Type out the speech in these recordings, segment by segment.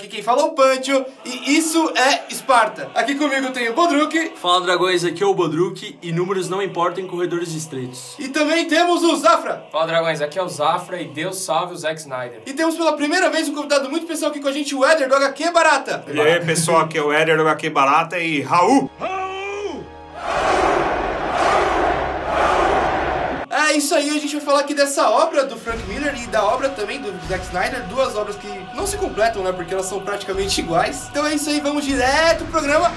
Aqui quem fala é o Pancho e isso é Esparta. Aqui comigo tem o Bodruk Fala dragões, aqui é o Bodruk e números não importam em corredores estreitos. e também temos o Zafra. Fala dragões, aqui é o Zafra e Deus salve o Zack Snyder. E temos pela primeira vez um convidado muito especial aqui com a gente, o Éder do HQ Barata. E aí, pessoal, aqui é o Éder do HQ Barata e Raul. É isso aí, a gente vai falar aqui dessa obra do Frank Miller e da obra também do Zack Snyder, duas obras que não se completam, né, porque elas são praticamente iguais. Então é isso aí, vamos direto pro programa.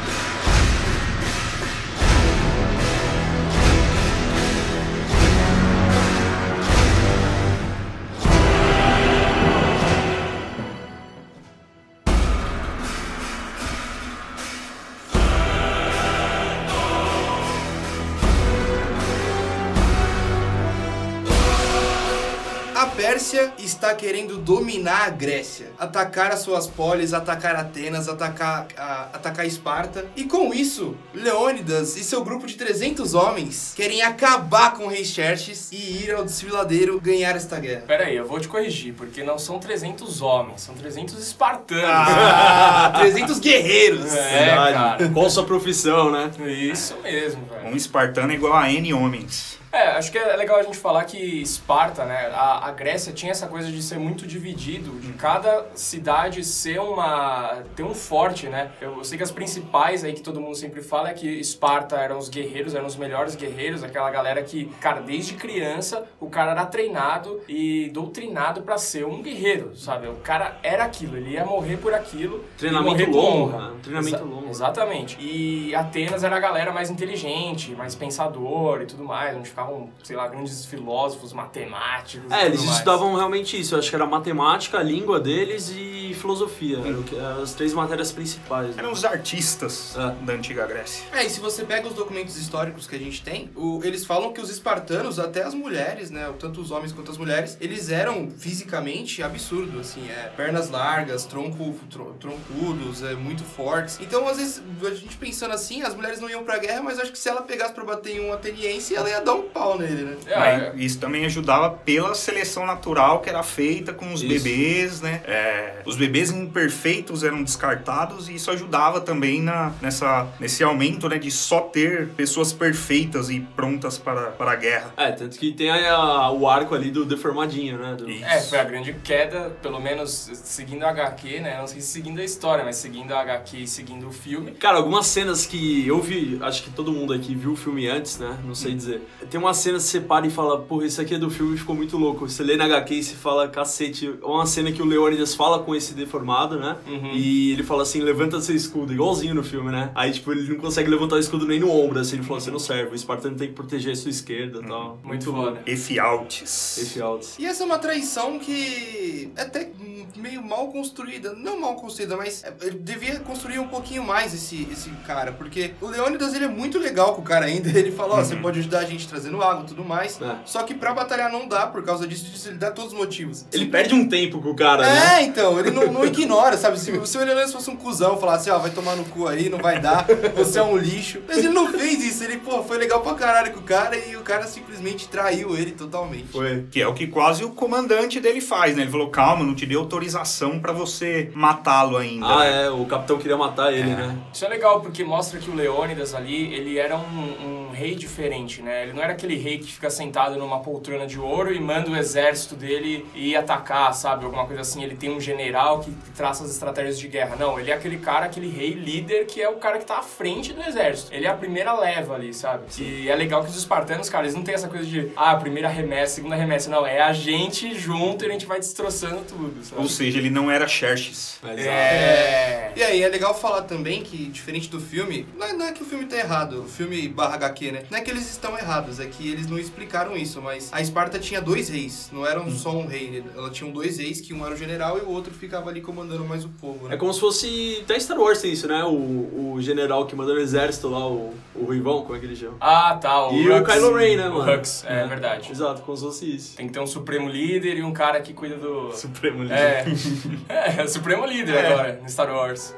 Pérsia está querendo dominar a Grécia, atacar as suas polis, atacar Atenas, atacar, a, atacar Esparta. E com isso, Leônidas e seu grupo de 300 homens querem acabar com o rei Xerxes e ir ao desfiladeiro ganhar esta guerra. Pera aí, eu vou te corrigir, porque não são 300 homens, são 300 espartanos. Ah, 300 guerreiros! É, cara. Qual sua profissão, né? Isso mesmo, velho. Um espartano é igual a N homens. É, acho que é legal a gente falar que Esparta, né, a, a Grécia tinha essa coisa de ser muito dividido, de cada cidade ser uma, ter um forte, né. Eu sei que as principais aí que todo mundo sempre fala é que Esparta eram os guerreiros, eram os melhores guerreiros, aquela galera que, cara, desde criança o cara era treinado e doutrinado pra ser um guerreiro, sabe? O cara era aquilo, ele ia morrer por aquilo. Treinamento longo, né? Treinamento Exa- longo. Exatamente. E Atenas era a galera mais inteligente, mais pensador e tudo mais, onde ficavam, sei lá, grandes filósofos, matemáticos. É, eles mais. estudavam realmente isso. Eu acho que era matemática, a língua deles e filosofia. Eram as três matérias principais. né? Eram os artistas É. da antiga Grécia. É, e se você pega os documentos históricos que a gente tem, o- eles falam que os espartanos, até as mulheres, né, tanto os homens quanto as mulheres, eles eram fisicamente absurdo, assim, é, pernas largas, tronco, tro- troncudos, é, muito fortes. Então, às vezes, a gente pensando assim, as mulheres não iam pra guerra, mas acho que se ela pegasse pra bater em um ateniense, ela ia dar um pau nele, né? É, Mas isso também ajudava pela seleção natural que era feita com os Isso. bebês, né? É, os bebês imperfeitos eram descartados e isso ajudava também na, nessa, nesse aumento, né? De só ter pessoas perfeitas e prontas para, para a guerra. É, tanto que tem aí a- o arco ali do deformadinho, né? Do-. É, foi a grande queda, pelo menos seguindo a HQ, né? Não sei se seguindo a história, mas seguindo a HQ e seguindo o filme. Cara, algumas cenas que eu vi, acho que todo mundo aqui viu o filme antes, né? Não sei dizer. Tem uma cena que você para e fala, porra, isso aqui é do filme e ficou muito louco. Você lê na HQ e você fala, cacete. É uma cena que o Leônidas fala com esse deformado, né? E ele fala assim, levanta seu escudo, igualzinho no filme, né? Aí, tipo, ele não consegue levantar o escudo nem no ombro, assim. Ele falou, você não serve, o Espartano tem que proteger a sua esquerda e tal. Muito foda. Efialtes. Esse alto. E essa é uma traição que é até meio mal construída. Não mal construída, mas é, ele devia construir um pouquinho mais esse, esse cara. Porque o Leônidas, ele é muito legal com o cara ainda. Ele fala, ó, você pode ajudar a gente trazendo água e tudo mais. É. Só que pra batalhar não dá, por causa disso, disso ele dá todos os motivos. Ele perde um tempo com o cara, né? É, então, ele não, não ignora, sabe? Se, se o Leônidas fosse um cuzão, falasse, ó, vai tomar no cu aí, não vai dar, você é um lixo. Mas ele não fez isso, ele, pô, foi legal pra caralho com o cara e o cara simplesmente traiu ele totalmente. Foi. Que é o que quase o comandante dele faz, né? Ele falou, calma, não te dei autorização pra você matá-lo ainda. Ah, é, o capitão queria matar ele, né? Isso é legal porque mostra que o Leônidas ali, ele era um, um rei diferente, né? Ele não era aquele rei que fica sentado numa poltrona de ouro e manda o exército dele ir atacar, sabe? Alguma coisa assim. Ele tem um general que, traça as estratégias de guerra. Não, ele é aquele cara, aquele rei líder que é o cara que tá à frente do exército. Ele é a primeira leva ali, sabe? E é legal que os espartanos, cara, eles não têm essa coisa de, ah, a primeira remessa, segunda remessa. Não, é a gente junto e a gente vai destroçando tudo, sabe? Ou seja, ele não era Xerxes. Mas, É. E aí, é legal falar também que, diferente do filme, não é, não é que o filme tá errado, o filme barra HQ, né? Não é que eles estão errados, é que eles não explicaram isso, mas a Esparta tinha dois reis, não eram só um rei, ela tinha dois reis, que um era o general e o outro ficava ali comandando mais o povo, né? É como se fosse. Até Star Wars tem isso, né? O, o general que manda no exército lá, o, o Ruivão, como é que ele chama? Ah, tá. O E o. Kylo Ren, né, O mano? Hux, é, verdade. Exato, como se fosse isso. Tem que ter um supremo líder e um cara que cuida do... Supremo líder. É, é, o supremo líder É. agora, no Star Wars.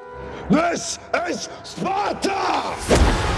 This is Sparta!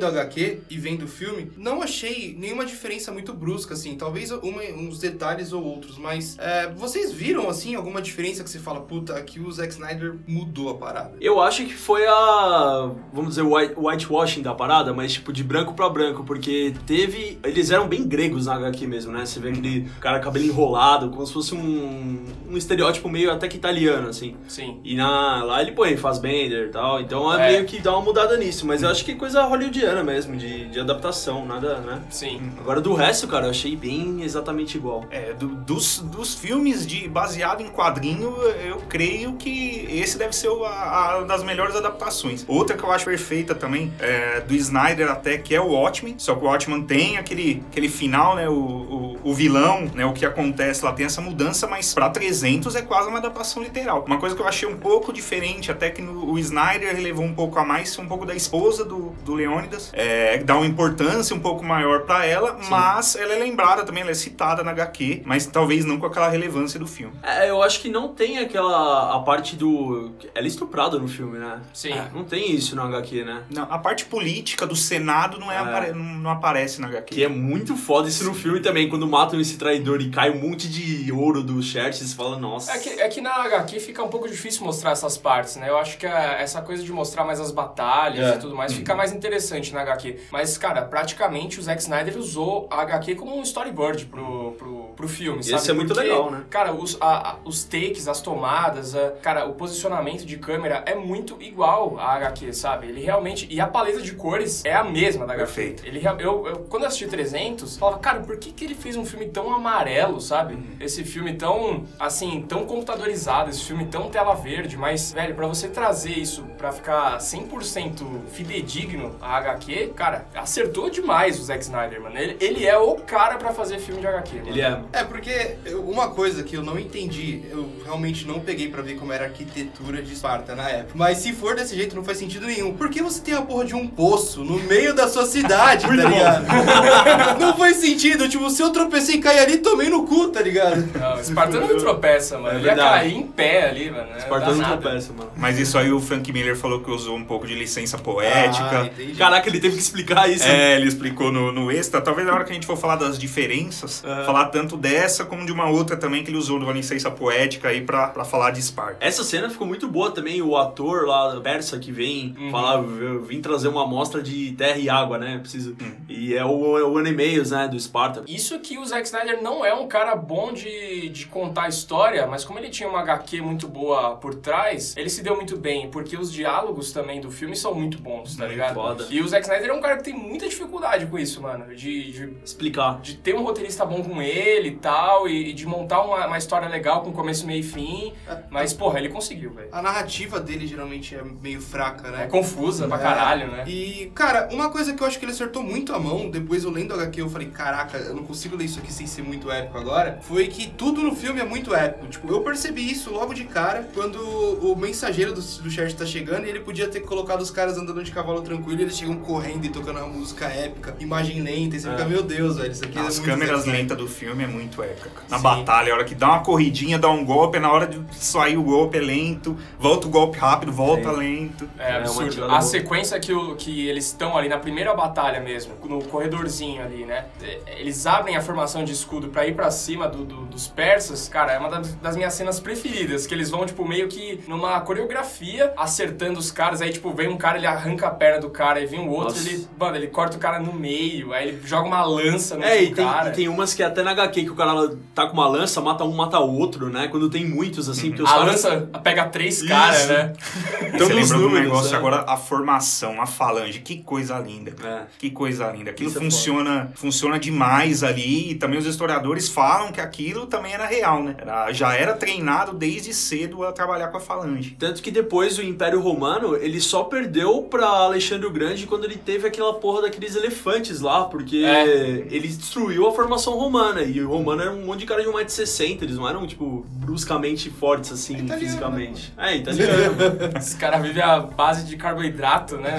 Lendo HQ e vendo o filme, não achei nenhuma diferença muito brusca, assim. Talvez uma- uns detalhes ou outros, mas é, vocês viram, assim, alguma diferença que você fala, puta, aqui o Zack Snyder mudou a parada? Eu acho que foi a, vamos dizer, o white- whitewashing da parada, mas tipo de branco pra branco, porque teve, eles eram bem gregos na HQ mesmo, né? Você vê aquele cara cabelo enrolado, como se fosse um, um estereótipo meio até que italiano, assim. Sim. E na, lá ele põe Fassbender e tal, então é, É. meio que dá uma mudada nisso, mas eu acho que coisa hollywoodiana mesmo, de, de adaptação, nada, né? Sim. Agora do resto, cara, eu achei bem exatamente igual. É, do- dos, dos filmes de baseado em quadrinho, eu creio que esse deve ser o- a, a das melhores adaptações. Outra que eu acho perfeita também, é, do Snyder até, que é o Watchmen. Só que o Watchmen tem aquele, aquele final, né? O, o, o vilão, né? O que acontece lá tem essa mudança, mas pra 300 é quase uma adaptação literal. Uma coisa que eu achei um pouco diferente, até que no, o Snyder relevou um pouco a mais, um pouco da esposa do, do Leônidas, é, dá uma importância um pouco maior pra ela, mas ela é lembrada também, ela é citada na HQ, mas talvez não com aquela relevância do filme. É, eu acho que não tem aquela, a parte do... Ela é estuprada no filme, né? Sim. É, não tem isso no HQ, né? Não, a parte política do Senado não, é, É. apare- não, não aparece na HQ. Que é muito foda isso no filme também, quando matam esse traidor e cai um monte de ouro do Xerxes, você fala, nossa. É que, é que na HQ fica um pouco difícil mostrar essas partes, né? Eu acho que a- essa coisa de mostrar mais as batalhas É. e tudo mais fica mais interessante na HQ. Mas, cara, praticamente o Zack Snyder usou a HQ como um storyboard pro, pro, pro filme, sabe? Isso é muito Porque, legal, né? Cara, os, a- a- os takes, as tomadas, a- cara, o posicionamento de câmera é muito igual à HQ, sabe? Ele realmente... E a paleta de cores é a mesma da HQ. Perfeito. Ele, eu, eu- quando eu assisti 300, eu falava, cara, por que, que ele fez um filme tão amarelo, sabe? Esse filme tão, assim, tão computadorizado, esse filme tão tela verde, mas, velho, pra você trazer isso pra ficar 100% fidedigno a HQ, cara, acertou demais o Zack Snyder, mano. Ele, ele é o cara pra fazer filme de HQ, mano. Ele é... É, porque eu- uma coisa que eu não entendi, eu realmente não peguei pra ver como era a arquitetura de Esparta na época. Mas se for desse jeito, não faz sentido nenhum. Por que você tem a porra de um poço no meio da sua cidade, tá ligado? não faz sentido. Tipo, se eu tropecei e caí ali, tomei no cu, tá ligado? Não, Espartano não tropeça, mano. É ele ia cair em pé ali, mano. Espartano Não tropeça, mano. Mas isso aí o Frank Miller falou que usou um pouco de licença Ah, poética. entendi. Caraca, ele teve que explicar isso. É, ele explicou no, no extra. Talvez na hora que a gente for falar das diferenças, Aham. falar tanto dessa como de uma outra também que ele usou uma licença poética aí pra, pra falar de Esparta. Essa cena ficou muito boa também, o ator lá, persa, que vem Uhum. falar, eu vim trazer uma amostra de terra e água, né? Preciso. E é o, é o Animeios, né, do Esparta. Isso que o Zack Snyder não é um cara bom de, de contar história, mas como ele tinha uma HQ muito boa por trás, ele se deu muito bem, porque os diálogos também do filme são muito bons, tá Muito ligado? foda. E o Zack Snyder é um cara que tem muita dificuldade com isso, mano, de, de, Explicar. de ter um roteirista bom com ele e tal, e, e de montar uma, uma história legal com começo, meio e fim, mas, porra, ele conseguiu, velho. A narrativa dele geralmente é meio fraca, É né? confusa pra É. caralho, né? E, cara, uma coisa que eu acho que ele acertou muito a mão, depois eu lendo o HQ, eu falei, caraca, eu não consigo ler isso aqui sem ser muito épico agora, foi que tudo no filme é muito épico. Tipo, eu percebi isso logo de cara, quando o mensageiro do, do Church tá chegando, e ele podia ter colocado os caras andando de cavalo tranquilo, e eles chegam correndo e tocando uma música épica, imagem lenta, e você É. fica, meu Deus, velho, isso aqui é As muito câmeras lentas do filme é muito épica. Na Sim. batalha, a hora que dá uma corridinha, dá um golpe, na hora de sair o golpe é lento, volta o golpe rápido, volta Sim. lento. É É, uma absurdo. a boa. sequência que, o, que eles estão ali na primeira batalha mesmo, no corredorzinho ali, né? É, Eles abrem a formação de escudo pra ir pra cima do- do- dos persas, cara, é uma das, das minhas cenas preferidas. Que eles vão, tipo, meio que numa coreografia, acertando os caras. Aí, tipo, vem um cara, ele arranca a perna do cara, e vem o outro, Nossa. ele, mano, ele corta o cara no meio, aí ele joga uma lança no É, e tem, cara. e tem umas que até na HQ que o cara tá com uma lança, mata um, mata outro, né? Quando tem muitos, assim, porque os A caras. lança pega três caras, né? Então, Você lembra do números, negócio é. agora, a formação, a falange, que coisa linda. É. Que coisa linda. Aquilo Isso é funciona, funciona demais ali e também os historiadores falam que aquilo também era real, né? Era- já era treinado desde cedo a trabalhar com a falange. Tanto que depois o Império Romano, ele só perdeu pra Alexandre o Grande quando ele teve aquela porra daqueles elefantes lá, porque É. ele destruiu a formação romana. E o romano era um monte de cara de 1,60m, eles não eram, tipo, bruscamente fortes, assim, italiano, fisicamente. É, italiano. Esse cara vive à base de carboidrato, né?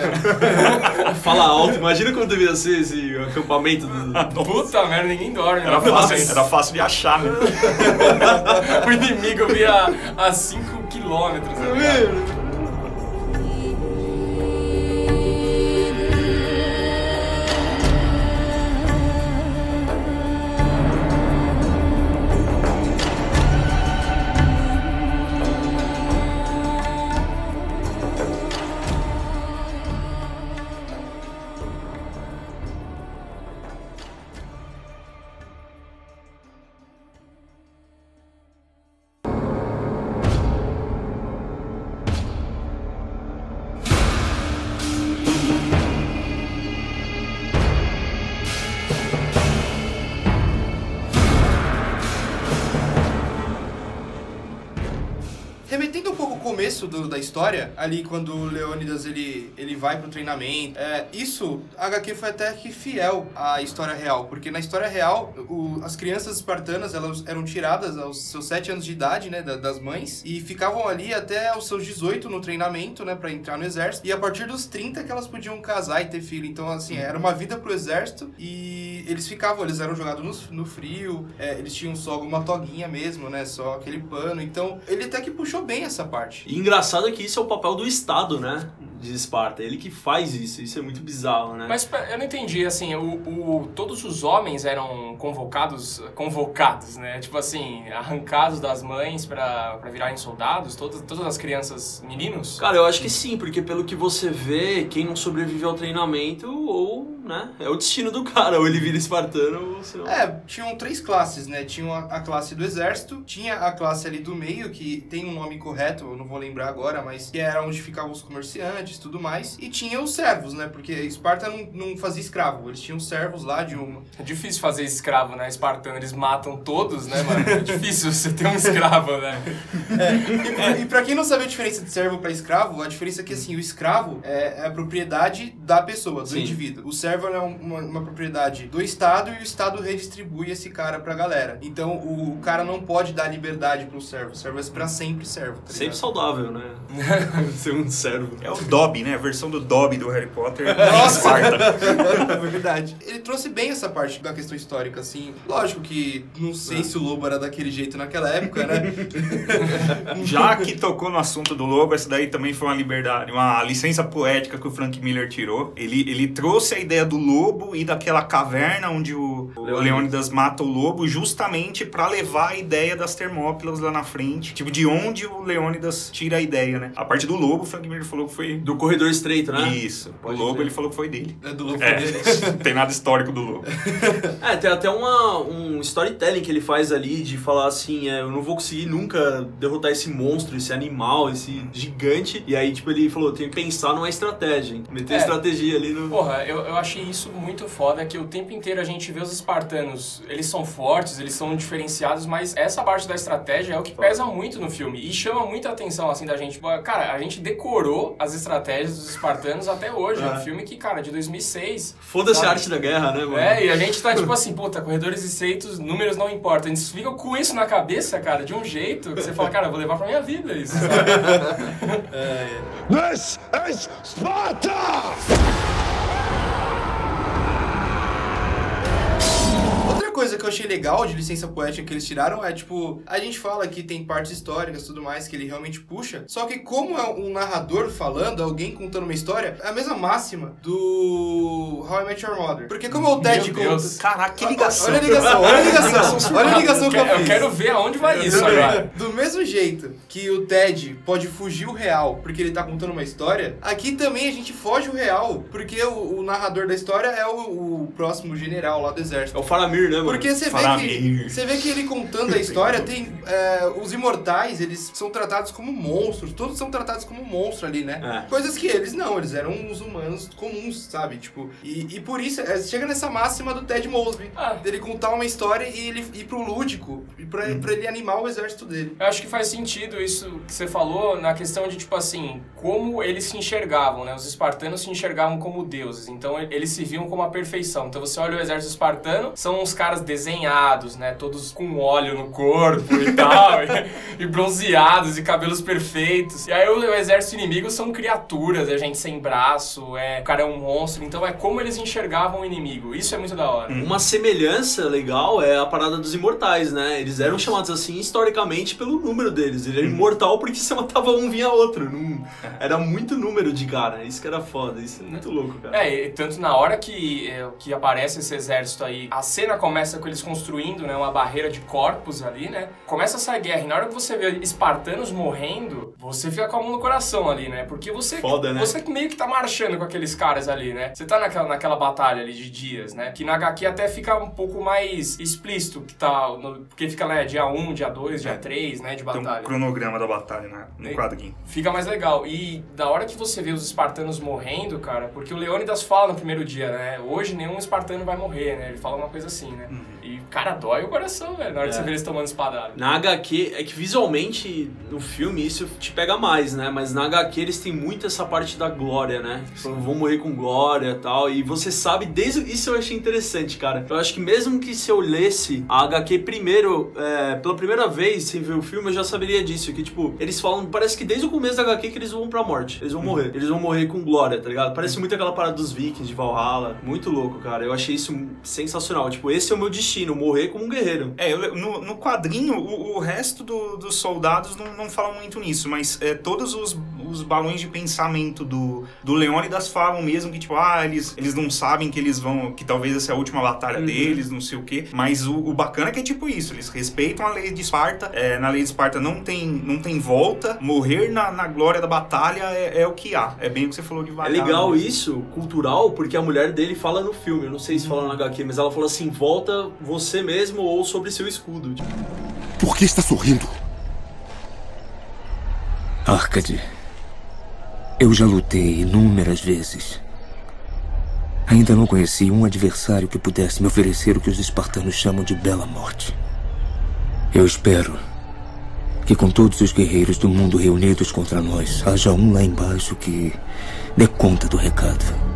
Fala alto, imagina como devia ser esse acampamento do... Puta merda, ninguém dorme. Era né? fácil, era fácil de achar, né? o inimigo via a 5 quilômetros. tá começo do- da história, ali quando o Leônidas ele, ele vai pro treinamento, é, isso, a HQ foi até que fiel à história real, porque na história real, o- as crianças espartanas, elas eram tiradas aos seus 7 anos de idade, né, da- das mães, e ficavam ali até os seus 18 no treinamento, né, pra entrar no exército, e a partir dos 30 que elas podiam casar e ter filho, então assim, era uma vida pro exército, e eles ficavam, eles eram jogados no, no frio, é, eles tinham só uma toguinha mesmo, né, só aquele pano, então ele até que puxou bem essa parte. E engraçado é que isso é o papel do Estado, né? De Esparta. Ele que faz isso. Isso é muito bizarro, né? Mas eu não entendi, assim, o, o- todos os homens eram convocados, convocados, né? Tipo assim, arrancados das mães pra, pra virarem soldados, todas, todas as crianças, meninos? Cara, eu acho que sim, porque pelo que você vê, quem não sobrevive ao treinamento, ou, né, é o destino do cara, ou ele vira espartano, ou senão... É, tinham três classes, né? Tinha a, classe do exército, tinha a classe ali do meio, que tem um nome correto, eu não vou lembrar agora, mas que era onde ficavam os comerciantes e tudo mais. E tinha os servos, né? Porque Esparta não, não fazia escravo, eles tinham servos lá de uma. É difícil fazer escravo, né? Espartano, eles matam todos, né, mano? É difícil você ter um escravo, né? E, pra- e pra quem não sabe a diferença de servo pra escravo, a diferença é que assim, o escravo é, é a propriedade da pessoa, do Sim. indivíduo. O servo é uma, uma propriedade do Estado e o Estado redistribui esse cara pra galera. Então o, cara não pode dar liberdade pro servo. O servo é pra sempre servo. Tá Sempre saudável, né? Ser um servo. É o Dobby, né? A versão do Dobby do Harry Potter. Nossa! É verdade. Ele trouxe bem essa parte da questão histórica, assim. Lógico que não sei se o lobo era daquele jeito naquela época, né? Já que tocou no assunto do lobo, essa daí também foi uma liberdade, uma licença poética que o Frank Miller tirou. Ele, ele trouxe a ideia do lobo e daquela caverna onde o, Leônidas. Leônidas mata o lobo, justamente pra levar a ideia das Termópilas lá na frente. Tipo, de onde o Leônidas tira a ideia, né? A parte do lobo, o Frank Miller falou que foi. Do corredor estreito, né? Isso. Pode o lobo crer. ele falou que foi dele. É do lobo É, dele. não tem nada histórico do lobo. É, tem até uma, um storytelling que ele faz ali de falar assim, é, eu não vou conseguir nunca derrotar esse monstro, esse animal, esse gigante. E aí, tipo, ele falou, tenho que pensar numa estratégia, hein? meter É. estratégia ali no... Porra, eu, eu achei isso muito foda, que o tempo inteiro a gente vê os espartanos, eles são fortes, eles são diferenciados, mas essa parte da estratégia é o que pesa muito no filme e chama muita atenção, assim, da gente. Cara, a gente decorou as estratégias dos espartanos até hoje. É um É. filme que, cara, de 2006. Foda-se a arte da guerra, né, mano? É, e a gente tá tipo assim, puta, corredores estreitos, números não importam. Eles ficam com isso na cabeça, cara, de um jeito que você fala, cara, eu vou levar pra minha vida isso, sabe? This is Sparta! Coisa que eu achei legal de licença poética que eles tiraram é, tipo, a gente fala que tem partes históricas tudo mais que ele realmente puxa, só que como é um narrador falando, alguém contando uma história, é a mesma máxima do How I Met Your Mother. Porque como é o Ted Meu Deus. Caraca, que ligação. Olha a ligação, olha a ligação, olha a ligação que eu Eu fiz. quero ver aonde vai isso agora. Do mesmo jeito que o Ted pode fugir o real porque ele tá contando uma história, aqui também a gente foge o real porque o, o narrador da história é o, o próximo general lá do É exército. o Faramir, né, mano? Porque você vê que você vê que ele contando a história tem é, os imortais eles são tratados como monstros todos são tratados como monstro ali né É. coisas que eles não eles eram os humanos comuns sabe tipo e, e por isso é, chega nessa máxima do Ted Mosby Ah. dele contar uma história e ele ir pro lúdico e pra, pra ele animar o exército dele Eu acho que faz sentido isso que você falou na questão de, tipo assim, como eles se enxergavam, né? Os espartanos se enxergavam como deuses, então eles se viam como a perfeição. Então você olha o exército espartano, são uns caras desenhados, né? Todos com óleo no corpo e tal, e, e bronzeados e cabelos perfeitos. E aí o, o exército inimigo são criaturas, é gente sem braço, é, o cara é um monstro, então é como eles enxergavam o inimigo. Isso é muito da hora. Uma semelhança legal é a parada dos imortais, né? Eles eram chamados assim historicamente pelo número deles. Ele era imortal porque você matava um, vinha outro. Não... Era muito número de cara. Isso que era foda. Isso é muito louco, cara. É, e tanto na hora que, é, que aparece esse exército aí, a cena começa com eles construindo, né, uma barreira de corpos ali, né? Começa essa guerra, e na hora que você vê espartanos morrendo, você fica com a mão no coração ali, né? Porque você, Foda, né? você meio que tá marchando com aqueles caras ali, né? Você tá naquela, naquela batalha ali de dias, né? Que na HQ até fica um pouco mais explícito, que tá, no- porque fica, né, dia 1, dia 2, dia É. 3, né, de Tem um batalha. cronograma da batalha né, no E- quadrinho. Fica mais legal. E da hora que você vê os espartanos morrendo, cara, porque o Leônidas fala no primeiro dia, né? Hoje nenhum espartano vai morrer, né? Ele fala uma coisa assim, né? E Cara, dói o coração, velho, na hora É. que você vê eles tomando espadada. Na HQ, é que visualmente no filme isso te pega mais, né? Mas na HQ eles têm muito essa parte da glória, né? Tipo, vão morrer com glória e tal. E você sabe, desde. Isso eu achei interessante, cara. Eu acho que mesmo que se eu lesse a HQ primeiro, é, pela primeira vez, sem ver o filme, eu já saberia disso. Que, tipo, eles falam, parece que desde o começo da HQ que eles vão pra morte. Eles vão morrer. Eles vão morrer com glória, tá ligado? Parece muito aquela parada dos vikings de Valhalla. Muito louco, cara. Eu achei isso sensacional. Tipo, esse é o meu destino, morrer como um guerreiro. É, no, no quadrinho, o, o resto do- dos soldados não, não fala muito nisso, mas é, todos os, os balões de pensamento do, do Leônidas falam mesmo que, tipo, ah, eles, eles não sabem que eles vão. que talvez essa é a última batalha Uhum. deles, não sei o quê. Mas o, o bacana é que é tipo isso, eles respeitam a lei de Esparta. é, na lei de Esparta não tem, não tem volta. Morrer na, na glória da batalha é, é o que há. É bem o que você falou de É legal mesmo. isso, cultural, porque a mulher dele fala no filme. Eu não sei se fala na HQ, mas ela fala assim: volta você mesmo ou sobre seu escudo. Por que está sorrindo? Arcade, eu já lutei inúmeras vezes. Ainda não conheci um adversário que pudesse me oferecer o que os espartanos chamam de bela morte. Eu espero que com todos os guerreiros do mundo reunidos contra nós, haja um lá embaixo que dê conta do recado.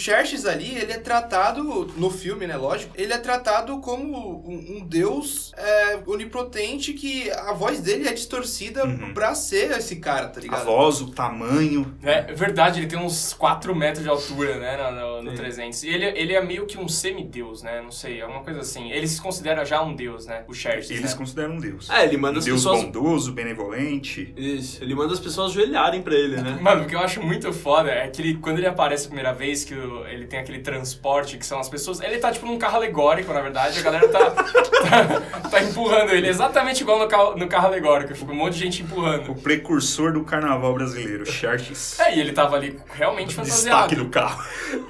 Xerxes ali, ele é tratado, no filme, né, lógico, ele é tratado como um, um deus é, onipotente que a voz dele é distorcida pra ser esse cara, tá A ligado? voz, o tamanho. É verdade, ele tem uns 4 metros de altura, né, no, no, no Sim. 300. E ele, ele é meio que um semideus, né, não sei, é uma coisa assim. Ele se considera já um deus, né, o Xerxes, Eles né? consideram um deus. é, ele manda Um as deus pessoas. bondoso, benevolente. Isso, ele manda as pessoas ajoelharem pra ele, né? Mano, o que eu acho muito foda é que ele, quando ele aparece a primeira vez, que o- ele tem aquele transporte que são as pessoas. Ele tá tipo num carro alegórico, na verdade, a galera tá, tá, tá empurrando ele, exatamente igual no carro, no carro alegórico, fica um monte de gente O empurrando. precursor do carnaval brasileiro, Xerxes. É, e ele tava ali realmente Destaque fantasiado. do carro.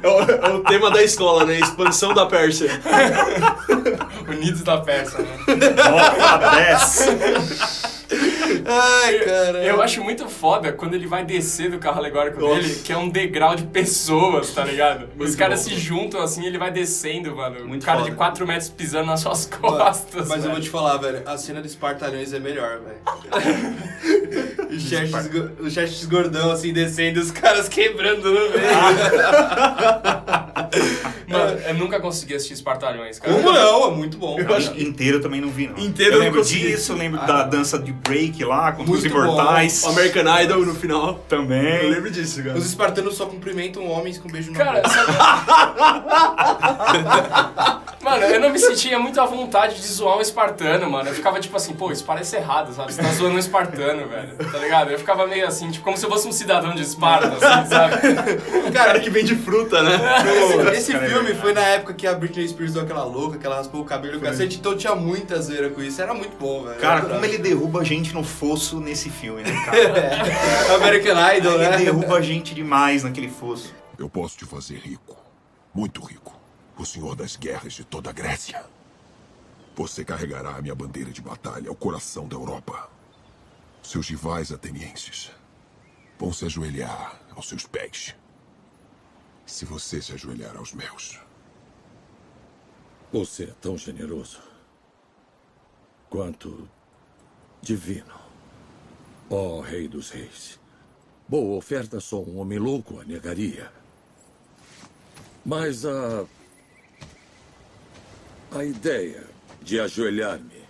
É o, é o tema da escola, né? Expansão da Pérsia. Unidos da Pérsia, né? Nota 10. Ai, cara. Eu acho muito foda quando ele vai descer do carro alegórico Nossa. dele, que é um degrau de pessoas, tá ligado? Os Muito caras bom. se juntam assim, ele vai descendo, mano. Muito um cara foda. de 4 metros pisando nas suas costas. Mas eu velho. vou te falar, velho, a cena dos espartalhões é melhor, velho. o Xerxes gordão, assim, descendo, os caras quebrando no meio. Mano, eu nunca consegui assistir Espartalhões, cara. Como não? É muito bom. Eu acho que- Inteiro eu também não vi, não. Inteiro eu eu não lembro consegui. disso, eu lembro Ah, da não. dança de break lá, contra os Muito bom. imortais. O American Idol no final. Eu Também. lembro disso, cara. Os espartanos só cumprimentam homens com beijo na Cara, sabe... Mano, eu não me sentia muito à vontade de zoar um espartano, mano. Eu ficava tipo assim, pô, isso parece errado, sabe? Você tá zoando um espartano, velho. Tá ligado? Eu ficava meio assim, tipo, como se eu fosse um cidadão de Esparta, assim, sabe? O cara que vende fruta, né? Esse, esse cara, é filme foi na época que a Britney Spears deu aquela louca, que ela raspou o cabelo e o cacete, então tinha muita zoeira com isso. Era muito bom, velho. Cara, Eu como ele derruba a gente no fosso nesse filme, né, cara? American Idol, ele né? derruba a gente demais naquele fosso. Eu posso te fazer rico. Muito rico. O senhor das guerras de toda a Grécia. Você carregará a minha bandeira de batalha ao coração da Europa. Seus rivais atenienses vão se ajoelhar aos seus pés. Se você se ajoelhar aos meus. Você é tão generoso quanto divino. Ó Rei dos Reis. Boa oferta só um homem louco a negaria. Mas a. A ideia de ajoelhar-me.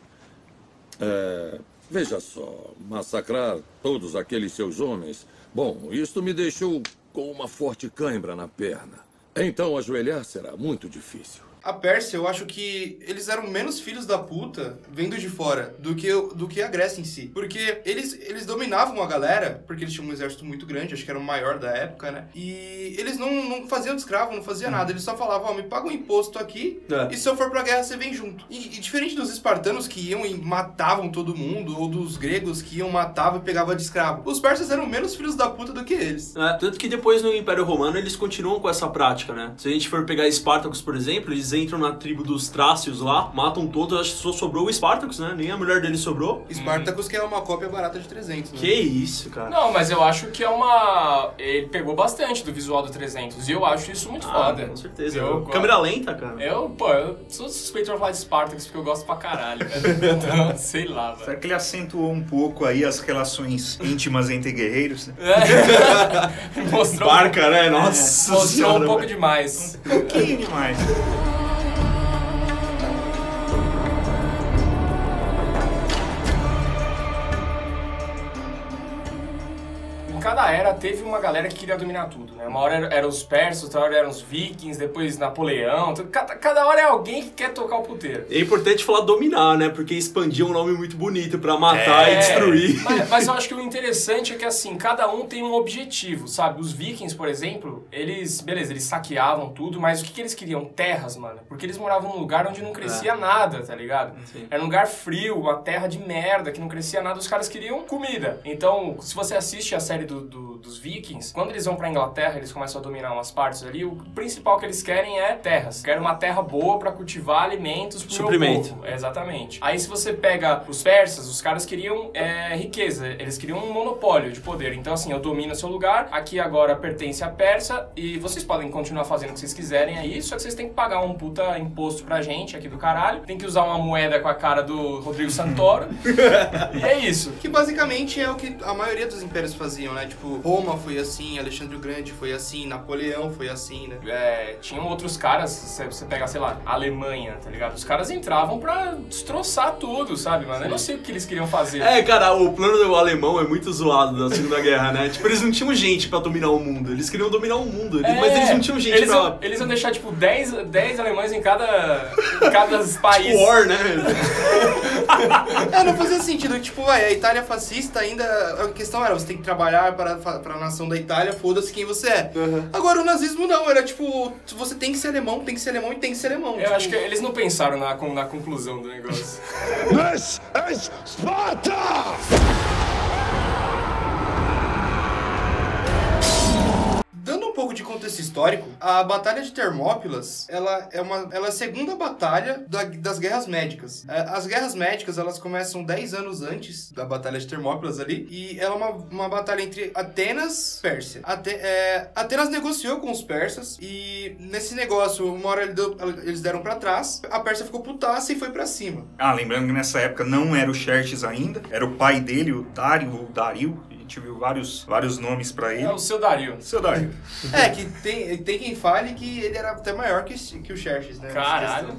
É, veja só, massacrar todos aqueles seus homens. Bom, isto me deixou com uma forte cãibra na perna. Então ajoelhar será muito difícil. A Pérsia, eu acho que eles eram menos filhos da puta, vendo de fora, do que, do que a Grécia em si. Porque eles, eles dominavam a galera, porque eles tinham um exército muito grande, acho que era o maior da época, né? E eles não, não faziam de escravo, não faziam nada. Eles só falavam, ó, me paga um imposto aqui, É. e se eu for pra guerra, você vem junto. E, e diferente dos espartanos que iam e matavam todo mundo, ou dos gregos que iam, matavam e pegavam de escravo. Os persas eram menos filhos da puta do que eles. É, tanto que depois no Império Romano eles continuam com essa prática, né? Se a gente for pegar Espartacus, por exemplo, eles eles entram na tribo dos Trácios lá, matam todos, acho que só sobrou o Spartacus, né? Nem a mulher dele sobrou. Spartacus que é uma cópia barata de 300, né? Que isso, cara. Não, mas eu acho que é uma. Ele pegou bastante do visual do 300 e eu acho isso muito Ah, foda. com certeza. Eu, Câmera lenta, cara. Eu, pô, eu sou suspeito pra falar de Spartacus porque eu gosto pra caralho, velho. Então, sei lá, Será velho. que ele acentuou um pouco aí as relações íntimas entre guerreiros? É. Mostrou, Barca, né? Nossa mostrou senhora, um pouco velho. demais. Um pouquinho demais. Cada era teve uma galera que queria dominar tudo, né? Uma hora era- eram os persas, outra hora eram os vikings, depois Napoleão. tudo- Cada, cada hora é alguém que quer tocar o puteiro. É importante falar dominar, né? Porque expandir é um nome muito bonito pra matar É, e destruir. Mas, mas eu acho que o interessante é que, assim, cada um tem um objetivo, sabe? Os vikings, por exemplo, eles, beleza, eles saqueavam tudo, mas o que, que eles queriam? Terras, mano. Porque eles moravam num lugar onde não crescia nada, tá ligado? Sim. Era um lugar frio, uma terra de merda, que não crescia nada, os caras queriam comida. Então, se você assiste a série do- do- dos vikings, quando eles vão pra Inglaterra, eles começam a dominar umas partes ali, o principal que eles querem é terras. Querem uma terra boa pra cultivar alimentos pro Suprimento. povo. É, Exatamente. Aí se você pega os persas, os caras queriam é, riqueza, eles queriam um monopólio de poder. Então assim, eu domino seu lugar, aqui agora pertence a Persa e vocês podem continuar fazendo o que vocês quiserem aí, só que vocês têm que pagar um puta imposto pra gente aqui do caralho. Tem que usar uma moeda com a cara do Rodrigo Santoro. e é isso. Que basicamente é o que a maioria dos impérios faziam, né? Tipo, Roma foi assim, Alexandre o Grande foi assim, Napoleão foi assim, né? É, tinham outros caras, você, você pega, sei lá, Alemanha, tá ligado? Os caras entravam pra destroçar tudo, sabe, mano? Eu não sei o que eles queriam fazer. É, cara, o plano do alemão é muito zoado da Segunda Guerra, né? Tipo, eles não tinham gente pra dominar o mundo. Eles queriam dominar o mundo, eles- mas eles não tinham gente É, eles pra... Iam, eles iam deixar, tipo, 10, 10 alemães em cada, em cada país. War, né? É, não fazia sentido. Tipo, vai, a Itália fascista ainda. A questão era, você tem que trabalhar para, para a nação da Itália, foda-se quem você é. Agora o nazismo não, era tipo, você tem que ser alemão, tem que ser alemão e tem que ser alemão. Eu Tipo, acho que eles não pensaram na, na conclusão do negócio. This is Sparta! Pouco de contexto histórico, a Batalha de Termópilas, ela é, uma, ela é a segunda batalha da- das Guerras Médicas. É, As Guerras Médicas, elas começam 10 anos antes da Batalha de Termópilas ali, e ela é uma, uma batalha entre Atenas e Pérsia. Ate- é, Atenas negociou com os persas, e nesse negócio, uma hora ele deu- eles deram pra trás, a Pérsia ficou putaça e foi pra cima. Ah, lembrando que nessa época não era o Xerxes ainda, era o pai dele, o Dário, Dario. A gente viu vários, vários nomes pra ele. É o seu Dario. Seu Dario. É, que tem, tem quem fale que ele era até maior que, que o Xerxes, né? Caralho.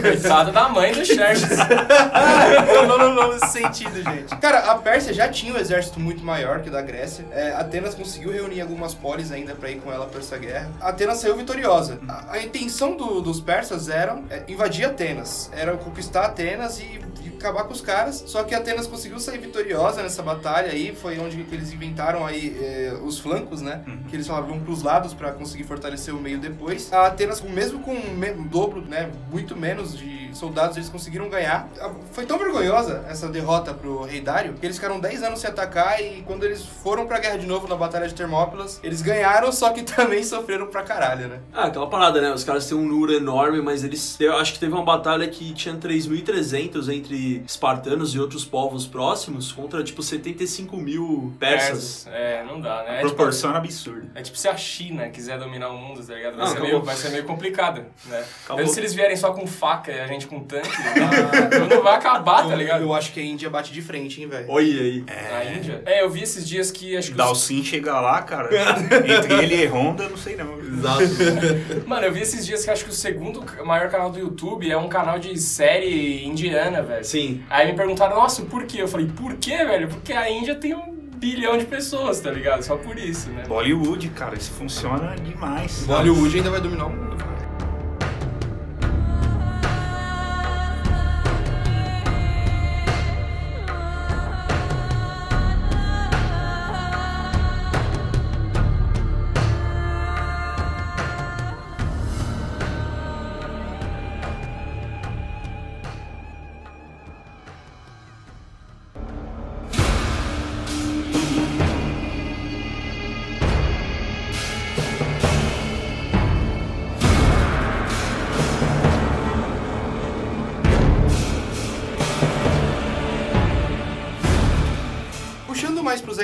Coitado da mãe do Xerxes. não, não, não, não, nesse sentido, gente. Cara, a Pérsia já tinha um exército muito maior que o da Grécia. É, Atenas conseguiu reunir algumas polis ainda pra ir com ela pra essa guerra. Atenas saiu vitoriosa. A, a intenção do- dos persas era é, invadir Atenas. Era conquistar Atenas e acabar com os caras. Só que Atenas conseguiu sair vitoriosa nessa batalha aí. Foi onde eles inventaram aí é, os flancos, né? Que eles falavam pros lados pra conseguir fortalecer o meio depois. A Atenas, mesmo com o dobro, né? Muito menos de soldados, eles conseguiram ganhar. Foi tão vergonhosa essa derrota pro rei Dário que eles ficaram 10 anos sem atacar e quando eles foram pra guerra de novo na Batalha de Termópilas, eles ganharam, só que também sofreram pra caralho, né? Ah, aquela parada, né? Os caras têm um número enorme, mas eles. Eu acho que teve uma batalha que tinha 3.300 entre espartanos e outros povos próximos contra, tipo, 75 mil persas. É, não dá, né? É tipo, Proporção absurda. é tipo se a China quiser dominar o mundo, tá ligado? Vai, Ah, ser, meio, vai ser meio complicado, né? Acabou. Mesmo se eles vierem só com faca e a gente com tanque, tá? não vai acabar, tá ligado? Eu, acho que a Índia bate de frente, hein, velho? Olha aí. Na Índia? É, eu vi esses dias que acho que os Dalcin chega lá, cara. Entre ele e Honda, não sei não. Exato. Mano, eu vi esses dias que acho que o segundo maior canal do YouTube é um canal de série indiana, velho. Sim. Aí me perguntaram, nossa, por quê? Eu falei, por quê, velho? Porque a Índia tem um bilhão de pessoas, tá ligado? Só por isso, né? Bollywood, cara, isso funciona demais. Bollywood ainda vai dominar o mundo,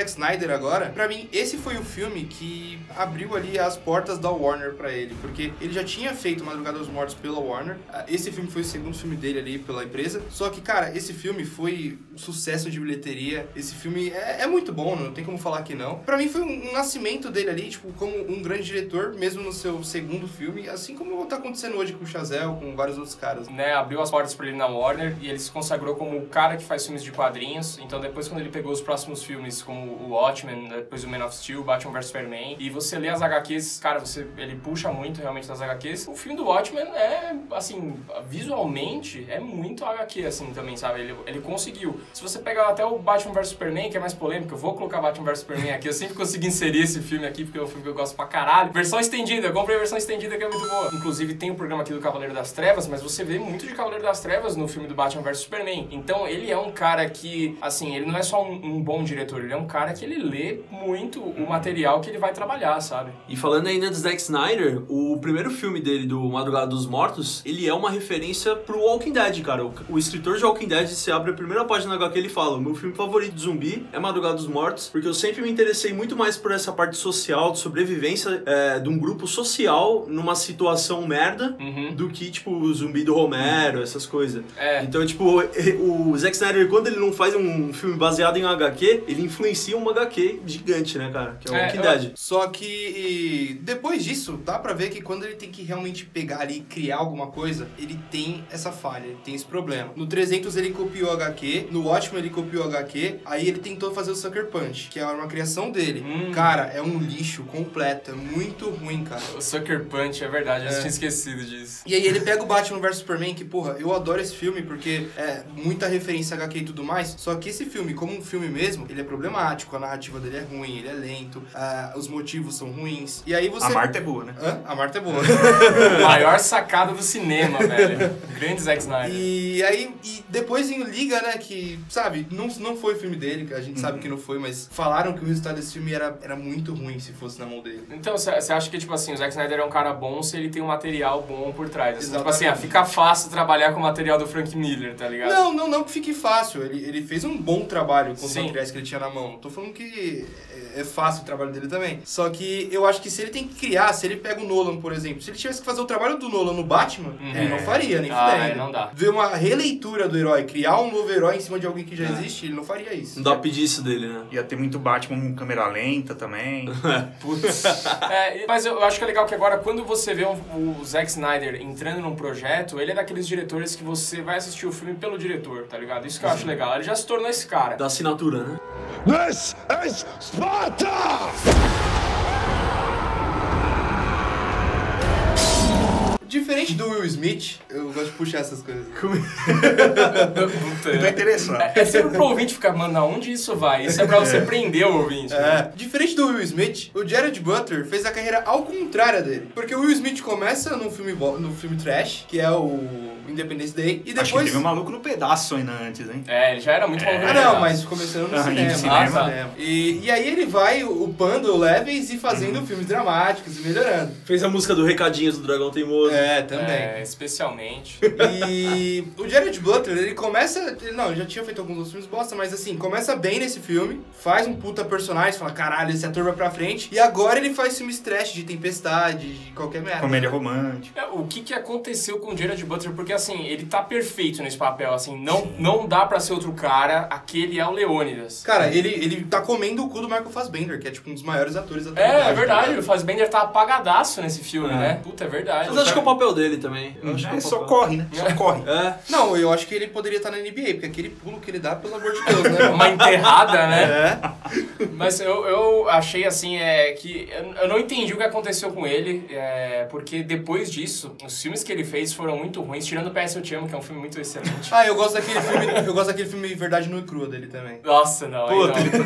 Zack Snyder agora, pra mim, esse foi o filme que abriu ali as portas da Warner pra ele, porque ele já tinha feito Madrugada dos Mortos pela Warner. Ah, Esse filme foi o segundo filme dele ali pela empresa. Só que, cara, esse filme foi um sucesso de bilheteria. Esse filme é, é muito bom, não tem como falar que não. Pra mim foi um, nascimento dele ali, tipo, como um grande diretor, mesmo no seu segundo filme, assim como tá acontecendo hoje com o Chazelle, com vários outros caras. né, abriu as portas pra ele na Warner e ele se consagrou como o cara que faz filmes de quadrinhos. Então depois quando ele pegou os próximos filmes como o Watchmen, depois o Man of Steel, Batman vs Superman, e você lê as HQs, cara, você ele puxa muito realmente das HQs. O filme do Watchmen é assim, visualmente é muito HQ assim também, sabe? Ele, ele conseguiu. Se você pegar até o Batman vs Superman, que é mais polêmico, eu vou colocar Batman vs Superman aqui, eu sempre consigo inserir esse filme aqui porque é um filme que eu gosto pra caralho. Versão estendida, eu comprei a versão estendida que é muito boa. Inclusive tem o programa aqui do Cavaleiro das Trevas, mas você vê muito de Cavaleiro das Trevas no filme do Batman vs Superman. Então ele é um cara que, assim, ele não é só um, um bom diretor, ele é um cara que ele lê muito o material que ele vai trabalhar, sabe? E falando ainda do Zack Snyder, o primeiro filme dele, do Madrugada dos Mortos, ele é uma referência pro Walking Dead, cara. O, escritor de Walking Dead, você abre a primeira página da HQ, ele fala, meu filme favorito de zumbi é Madrugada dos Mortos, porque eu sempre me interessei muito mais por essa parte social, de sobrevivência é, de um grupo social numa situação merda, Uhum. do que, tipo, o zumbi do Romero, essas coisas. É. Então, tipo, o Zack Snyder, quando ele não faz um filme baseado em HQ, ele influencia uma HQ gigante, né, cara? Que é o É. Só que depois disso, dá pra ver que quando ele tem que realmente pegar ali e criar alguma coisa, ele tem essa falha, ele tem esse problema. No 300 ele copiou HQ, no Watchmen ele copiou HQ, aí ele tentou fazer o Sucker Punch, que é uma criação dele. Hum. Cara, é um lixo completo, é muito ruim, cara. O Sucker Punch, é verdade, eu É. tinha esquecido disso. E aí ele pega o Batman vs Superman, que, porra, eu adoro esse filme porque é muita referência a HQ e tudo mais. Só que esse filme, como um filme mesmo, ele é problemático, a narrativa dele é ruim, ele é lento, ah, os motivos são ruins. E aí você. A Marta é boa, né? Hã? A Marta é boa. Maior sacada do cinema, velho. Grande Zack Snyder. E aí, e depois em Liga, né, que, sabe, não, não foi o filme dele, que a gente sabe que não foi, mas falaram que o resultado desse filme era, era muito ruim se fosse na mão dele. Então, você acha que, tipo assim, o Zack Snyder é um cara bom se ele tem um material bom por trás? Assim, tipo assim, ah, fica fácil trabalhar com o material do Frank Miller, tá ligado? Não, não, não que fique fácil. Ele, ele fez um bom trabalho com os materiais que ele tinha na mão. Tô falando que é, é fácil o trabalho dele também. Só que eu acho que se ele tem que criar, se ele pega o Nolan, por exemplo, se ele tivesse que fazer o trabalho do Nolan no Batman, ele não faria, nem Ah, fudendo. é, não dá. Ver uma releitura do herói, criar um novo herói em cima de alguém que já existe, ele não faria isso. Não dá pra pedir isso dele, né? Ia ter muito Batman com câmera lenta também. Putz. É, mas eu acho que é legal que agora, quando você vê um- o Zack Snyder entrando num projeto, ele é daqueles diretores que você vai assistir o filme pelo diretor, tá ligado? Isso que eu acho legal. Ele já se tornou esse cara. Da assinatura, né? This is Sparta! Diferente do Will Smith, eu gosto de puxar essas coisas. Eu tô interessado. É, é sempre pro ouvinte ficar, mano, aonde isso vai? Isso é pra você prender o ouvinte. né? É. Diferente do Will Smith, o Jared Butler fez a carreira ao contrário dele. Porque o Will Smith começa no filme, bo- no filme trash, que é o Independence Day, e Acho que depois... teve um maluco no pedaço ainda antes, hein? É, ele já era muito bom. Ah, não, mas começando no Ah, em cinema. cinema. no cinema. E, e aí ele vai upando levels e fazendo filmes dramáticos e melhorando. Fez a música do Recadinhos do Dragão Teimoso. É, também. É, especialmente. E o Jared Butler, ele começa. ele- Não, ele já tinha feito alguns outros filmes bosta, mas assim, começa bem nesse filme, faz um puta personagem, fala, caralho, esse ator vai pra frente. E agora ele faz filmes trash de tempestade, de qualquer merda. Comédia romântica. É, O que, que aconteceu com o Jared Butler? Porque assim, ele tá perfeito nesse papel, assim, não, não dá pra ser outro cara, aquele é o Leônidas. Cara, ele, ele tá comendo o cu do Michael Fassbender, que é tipo um dos maiores atores da É, é verdade, tá o Fassbender tá apagadaço nesse filme, É. né? Puta, é verdade. Mas acho que é o papel dele também. Eu acho que é É, só papel. corre, né? Só corre. É. Não, eu acho que ele poderia estar na NBA, porque aquele pulo que ele dá, pelo amor de Deus, né? Uma enterrada, né? É. Mas eu, eu achei assim, é que eu, eu não entendi o que aconteceu com ele, é, porque depois disso, os filmes que ele fez foram muito ruins, tirando o PS Eu Te Amo, que é um filme muito excelente. Ah, eu gosto daquele filme. Eu gosto daquele filme Verdade Nua e Crua dele também. Nossa, não. aí Puta, não.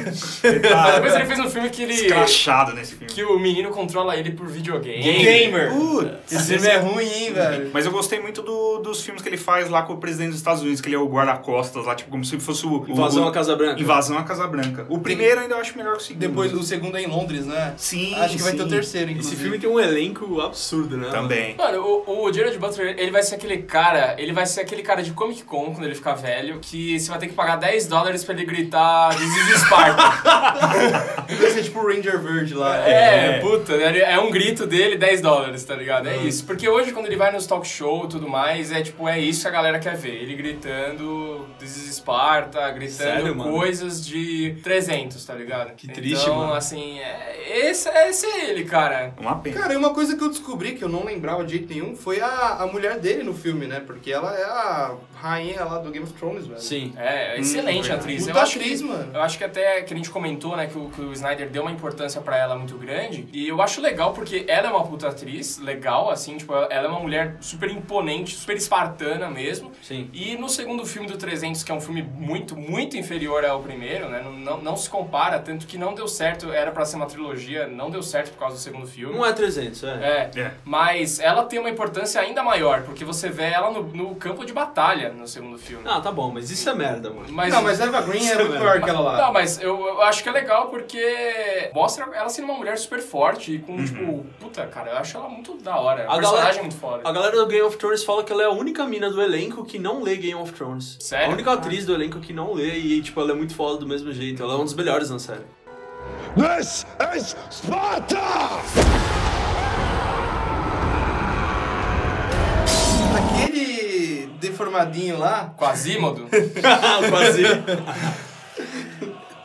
Ele Mas tá depois ele fez um filme que ele. escrachado nesse filme. que o menino controla ele por videogame. Gamer! Putz. Esse filme é ruim, hein, velho? Mas eu gostei muito do- dos filmes que ele faz lá com o presidente dos Estados Unidos, que ele é o guarda-costas lá, tipo, como se fosse o... o- Invasão à Casa Branca. Invasão à Casa Branca. O primeiro ainda eu acho melhor que o segundo. Depois, o segundo é em Londres, né? Sim, Acho que vai ter o terceiro, inclusive. Esse filme tem um elenco absurdo, né? Também. Mano, o, o Jared Butler, ele vai ser aquele cara ele vai ser aquele cara de Comic Con quando ele ficar velho, que você vai ter que pagar 10 dólares pra ele gritar This is Sparta. Vai ser tipo o Ranger Verde lá. É, puta, né? é um grito dele, 10 dólares, tá ligado? É isso. Porque hoje, quando ele vai nos talk show e tudo mais, é tipo, é isso que a galera quer ver. Ele gritando This is Sparta, gritando Sério, mano? coisas de 300, tá ligado? Que triste, então, mano. assim, é, esse, esse é ele, cara. Uma pena. Cara, e uma coisa que eu descobri que eu não lembrava de jeito nenhum foi a, a mulher dele no filme, né? Porque ela é a rainha lá do Game of Thrones, velho. Sim. É, é excelente Hum, atriz. Puta Eu acho atriz, que, mano. Eu acho que até que a gente comentou, né, que o, que o Snyder deu uma importância pra ela muito grande. E eu acho legal porque ela é uma puta atriz, legal, assim, tipo, ela é uma mulher super imponente, super espartana mesmo. Sim. E no segundo filme do 300, que é um filme muito, muito inferior ao primeiro, né, não, não, não se compara, tanto que não deu certo, era pra ser uma trilogia, não deu certo por causa do segundo filme. Não é 300, é. É, É. mas ela tem uma importância ainda maior, porque você vê ela no, no campo de batalha no segundo filme. Ah, tá bom, mas isso é merda, mano. Mas, Não, mas Eva Green é muito velho. maior que ela lá. Não, mas eu, eu acho que é legal porque mostra ela sendo uma mulher super forte e com, tipo, puta, cara, eu acho ela muito da hora. O A personagem galera- é muito foda. A galera do Game of Thrones fala que ela é a única mina do elenco que não lê Game of Thrones. Sério? A única atriz do elenco que não lê e, tipo, ela é muito foda do mesmo jeito. Ela é um dos melhores na série. This is Sparta! Aquele deformadinho lá, Quasimodo? Quase.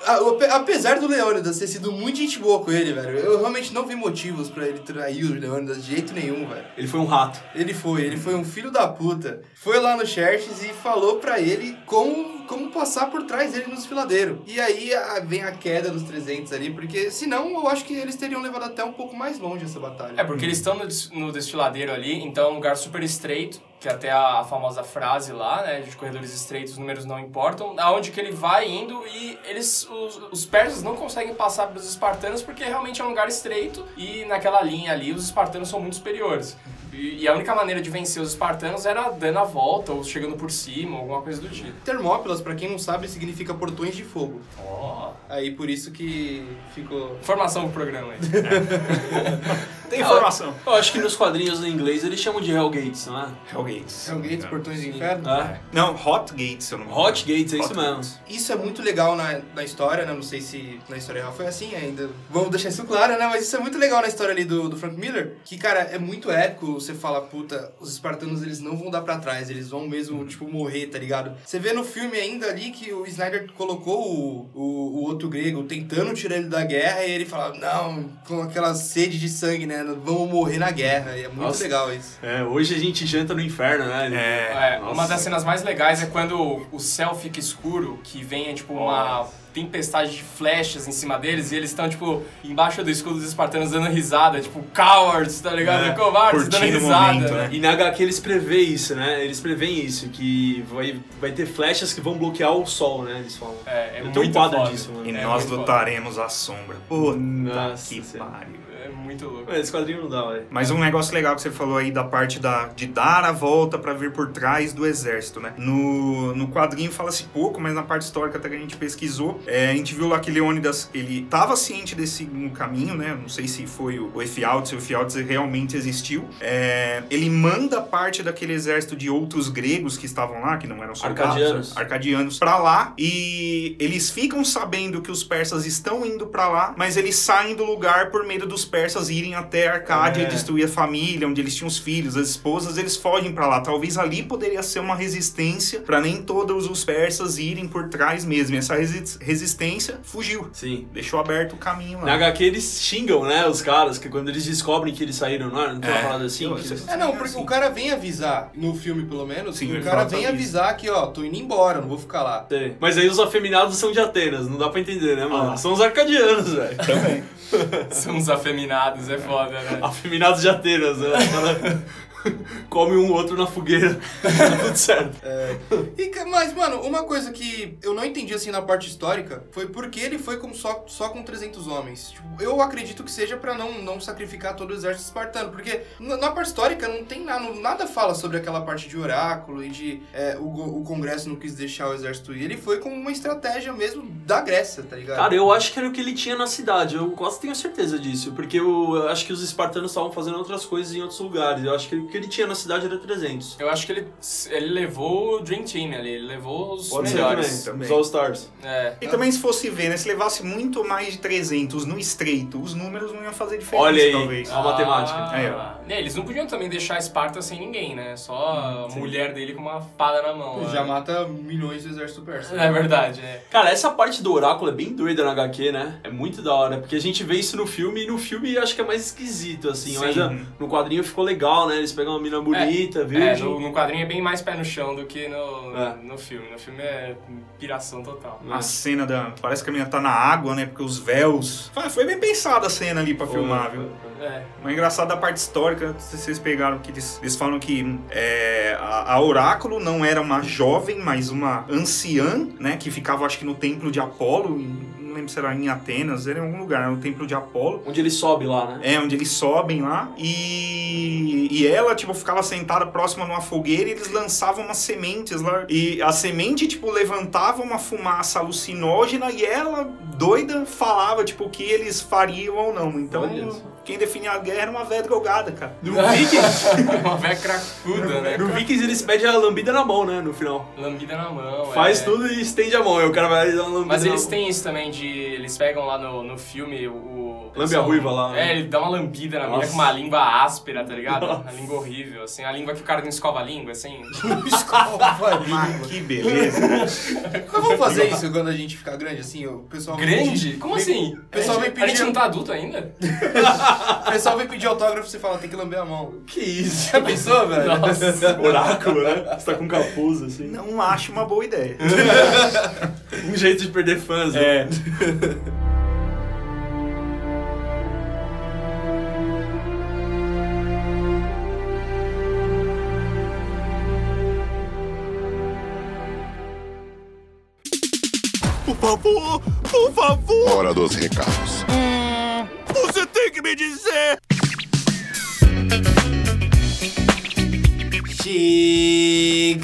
A- o- apesar do Leônidas ter sido muito gente boa com ele, velho, eu realmente não vi motivos pra ele trair o Leônidas de jeito nenhum, velho. Ele foi um rato. Ele foi, ele foi um filho da puta. Foi lá no Xerxes e falou pra ele como, como passar por trás dele no desfiladeiro. E aí a- vem a queda dos 300 ali, porque senão eu acho que eles teriam levado até um pouco mais longe essa batalha. É, porque eles estão no, no desfiladeiro ali, então é um lugar super estreito, que até a, famosa frase lá, né, de corredores estreitos, os números não importam, aonde que ele vai indo e eles, os, os persas não conseguem passar pelos espartanos porque realmente é um lugar estreito e naquela linha ali os espartanos são muito superiores. E, e a única maneira de vencer os espartanos era dando a volta ou chegando por cima, alguma coisa do tipo. Termópilas, pra quem não sabe, significa portões de fogo. Ó, Aí por isso que ficou. informação pro programa aí. Tem informação. Eu acho que nos quadrinhos em inglês eles chamam de Hellgates, não é? Hellgates. Hellgates, portões do inferno. É. Não, Hot Gates, eu não me. Hot Gates, é isso mesmo. Gates. Isso é muito legal na, na história, né? Não sei se na história real foi assim ainda. Vamos deixar isso claro, né? Mas isso é muito legal na história ali do, do Frank Miller. Que, cara, é muito épico. Você fala, puta, os espartanos eles não vão dar pra trás. Eles vão mesmo, tipo, morrer, tá ligado? Você vê no filme ainda ali que o Snyder colocou o, o, o outro grego tentando tirar ele da guerra. E ele fala, não, com aquela sede de sangue, né? Vamos morrer na guerra. E é muito Nossa. legal isso. É, hoje a gente janta no inferno, né? É. É, Nossa. uma das cenas mais legais é quando o céu fica escuro, que vem tipo uma tempestade de flechas em cima deles e eles estão tipo embaixo do escudo dos espartanos dando risada, tipo cowards, tá ligado? É, Covardes dando risada. momento, né? E na HQ eles prevê isso, né? Eles preveem isso, que vai, vai ter flechas que vão bloquear o sol, né? Eles falam. É, é Eu muito um quadro foda. disso, mano. E É nós lutaremos à sombra. Puta Nossa que pariu. É muito louco. Mas Esse quadrinho não dá, velho. Mas um negócio legal que você falou aí da parte da, de dar a volta pra vir por trás do exército, né? No, no quadrinho fala-se pouco, mas na parte histórica até que a gente pesquisou, é, a gente viu lá que Leônidas, ele tava ciente desse um caminho, né? Não sei se foi o, o Efialtes, se o Efialtes realmente existiu. É, ele manda parte daquele exército de outros gregos que estavam lá, que não eram soldados, Arcadianos. arcadianos, pra lá, e eles ficam sabendo que os persas estão indo pra lá, mas eles saem do lugar por medo dos persas irem até Arcádia É. e destruir a família, onde eles tinham os filhos, as esposas, eles fogem pra lá. Talvez ali poderia ser uma resistência pra nem todos os persas irem por trás mesmo. E essa resi- resistência fugiu. Sim. Deixou aberto o caminho lá. Na HQ eles xingam, né, os caras, que quando eles descobrem que eles saíram, não, é? não tem uma É. parada assim? Eu- eles- É, não, porque assim. o cara vem avisar, no filme pelo menos, Sim, o cara vem sobre avisar que, ó, tô indo embora, não vou ficar lá. Sei. Mas aí os afeminados são de Atenas, não dá pra entender, né, mano? Ah. São os arcadianos, velho. Também. São os afeminados, é foda, né? Afeminados de Atenas, né? Comem um outro na fogueira. tá tudo certo. E, ca- mas, mano, uma coisa que eu não entendi, assim, na parte histórica, foi porque ele foi com só, só com 300 homens. Tipo, eu acredito que seja pra não, não sacrificar todo o exército espartano, porque na, na parte histórica não tem nada, nada fala sobre aquela parte de oráculo e de é, o, o congresso não quis deixar o exército ir. Ele foi com uma estratégia mesmo da Grécia, tá ligado? Cara, eu acho que era o que ele tinha na cidade, eu quase tenho certeza disso, porque eu, eu acho que os espartanos estavam fazendo outras coisas em outros lugares. Eu acho que ele que ele tinha na cidade era 300. Eu acho que ele, ele levou o Dream Team ali, ele levou os Pode melhores. ser também. também. Os All-Stars. É. E também se fosse ver, né? Se levasse muito mais de 300 no estreito, os números não iam fazer diferença, Olha aí. talvez. A matemática. Ah, é, Eles não podiam também deixar a Esparta sem ninguém, né? Só a mulher dele com uma espada na mão. né? Já mata milhões do exército persa. É verdade, é. Cara, essa parte do oráculo é bem doida na HQ, né? É muito da hora, porque a gente vê isso no filme e no filme acho que é mais esquisito, assim. Sim. Mas ah, no quadrinho ficou legal, né? Eles pegam uma mina bonita, É, virgem. no, no quadrinho é bem mais pé no chão do que no, É. no filme. No filme é piração total. A cena da. Parece que a menina tá na água, né? Porque os véus. Foi- Foi bem pensada a cena ali pra filmar, viu? É. Mas engraçado da parte histórica, se vocês pegaram que eles, eles falam que é, a, a Oráculo não era uma jovem, mas uma anciã, né? Que ficava, acho que no templo de Apolo, em- não lembro se era em Atenas, era em algum lugar, no templo de Apolo. Onde ele sobe lá, né? É, onde eles sobem lá. E, e ela, tipo, ficava sentada próxima numa fogueira e eles lançavam umas sementes lá. E a semente, tipo, levantava uma fumaça alucinógena e ela, doida, falava, tipo, o que eles fariam ou não. Então. Quem definia a guerra era uma velha drogada, cara. No Vikings, Uma velha cracuda, né? no Vikings eles pedem a lambida na mão, né? No final. Lambida na mão. Faz é. tudo e estende a mão. Aí o cara vai dar uma lambida Mas na eles mão. têm isso também de. Eles pegam lá no, no filme o. Lambe a ruiva lá, né? É, ele dá uma lambida na mina com uma língua áspera, tá ligado? Nossa. Uma língua horrível, assim. A língua que o cara não escova a língua, assim. Mas que beleza. Mas vamos fazer isso quando a gente ficar grande, assim, o pessoal vem Grande? pedir- Como vem- assim? O pessoal vem A gente pedir, não tá adulto ainda? O pessoal vem pedir autógrafo e você fala, tem que lamber a mão. Que isso? Já pensou, velho? Nossa. Oráculo, né? Você tá com capuz, assim. Não acho uma boa ideia. Um jeito de perder fãs, né? É. Por favor, por favor. Hora dos recados. Você tem que me dizer. Chegamos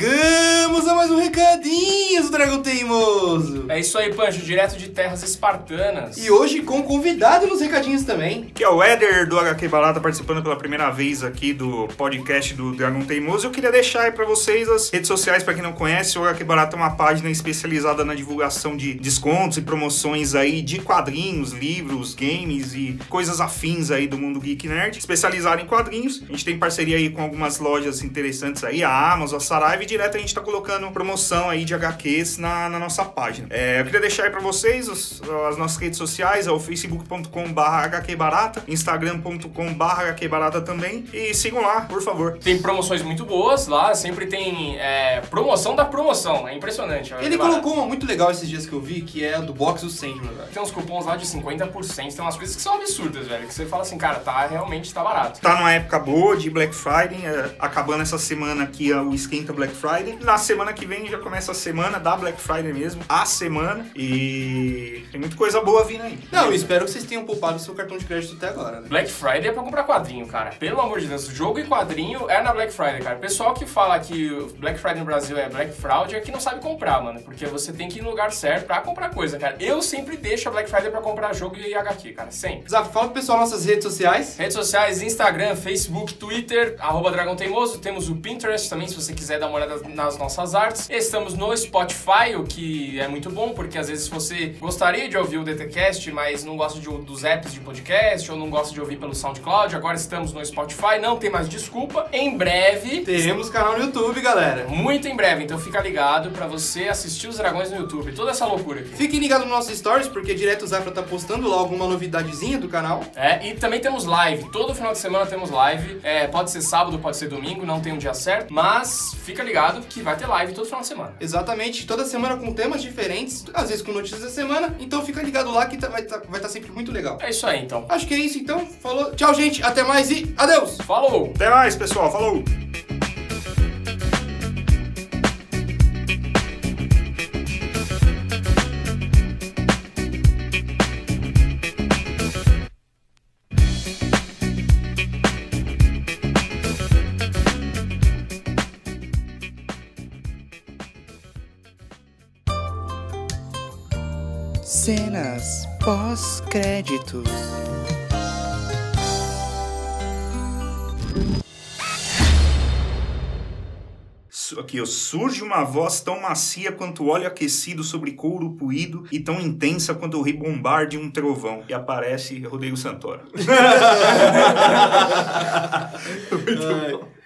a mais um recadinho do Dragão Teimoso. É isso aí, Pancho, direto de terras espartanas. E hoje com convidado nos recadinhos também. Que é o Éder do HQ Balata participando pela primeira vez aqui do podcast do Dragão Teimoso. Eu queria deixar aí pra vocês as redes sociais, pra quem não conhece. O HQ Balata é uma página especializada na divulgação de descontos e promoções aí de quadrinhos, livros, games e coisas afins aí do mundo geek nerd. Especializado em quadrinhos. A gente tem parceria aí com algumas lojas interessantes aí, a Amazon, a Saraiva e direto a gente tá colocando promoção aí de HQs na, na nossa página. É, eu queria deixar aí pra vocês os- as nossas redes sociais, é o facebook.com.br hqbarata, instagram.com.br hqbarata também. E sigam lá, por favor. Tem promoções muito boas lá, sempre tem é, promoção da promoção, é impressionante. Ele É colocou uma muito legal esses dias que eu vi, que é a do box do Sandman, velho. Tem uns cupons lá de 50%, tem umas coisas que são absurdas, velho. Que você fala assim, cara, tá, realmente tá barato. Tá numa época boa de Black Friday, é, acabando essa semana aqui é o Esquenta Black Friday. Na semana que vem já começa a semana da Black Friday mesmo, a semana. E tem muita coisa boa vindo aí. Não, eu espero que vocês tenham poupado o seu cartão de crédito até agora, né? Black Friday é pra comprar quadrinho, cara. Pelo amor de Deus, jogo e quadrinho é na Black Friday, cara. Pessoal que fala que o Black Friday no Brasil é Black Fraud é que não sabe comprar, mano. Porque você tem que ir no lugar certo pra comprar coisa, cara. Eu sempre deixo a Black Friday pra comprar jogo e HQ, cara. Sempre. Zaf, fala pro pessoal nossas redes sociais. Redes sociais, Instagram, Facebook, Twitter, arroba Dragão Teimoso. Temos o Pinterest também, se você quiser dar uma olhada nas nossas artes. Estamos no Spotify, o que é muito bom, porque às vezes você gostaria de ouvir o DTCast, mas não gosta de, dos apps de podcast, ou não gosta de ouvir pelo SoundCloud, agora estamos no Spotify, não tem mais desculpa. Em breve, Teremos canal no YouTube, galera. muito em breve, então fica ligado pra você assistir os dragões no YouTube. Toda essa loucura aqui. Fiquem ligados nos nossos stories, porque direto o Zafra tá postando lá alguma novidadezinha do canal. É, e também temos live. Todo final de semana temos live. É, pode ser sábado, pode ser domingo, não tem um dia certo. Mas fica ligado que vai ter live todo final de semana. Exatamente, toda semana com temas diferentes, às vezes com notícias da semana. Então fica ligado lá que tá- vai estar vai tá sempre muito legal. É isso aí, então. Acho que é isso então. Falou. Tchau, gente. Até mais e adeus! Falou! Até mais, pessoal. Falou! Pós-créditos. Aqui, ó. Surge uma voz tão macia quanto óleo aquecido sobre couro puído e tão intensa quanto o rebombar de um trovão. E aparece Rodrigo Santoro. Ai.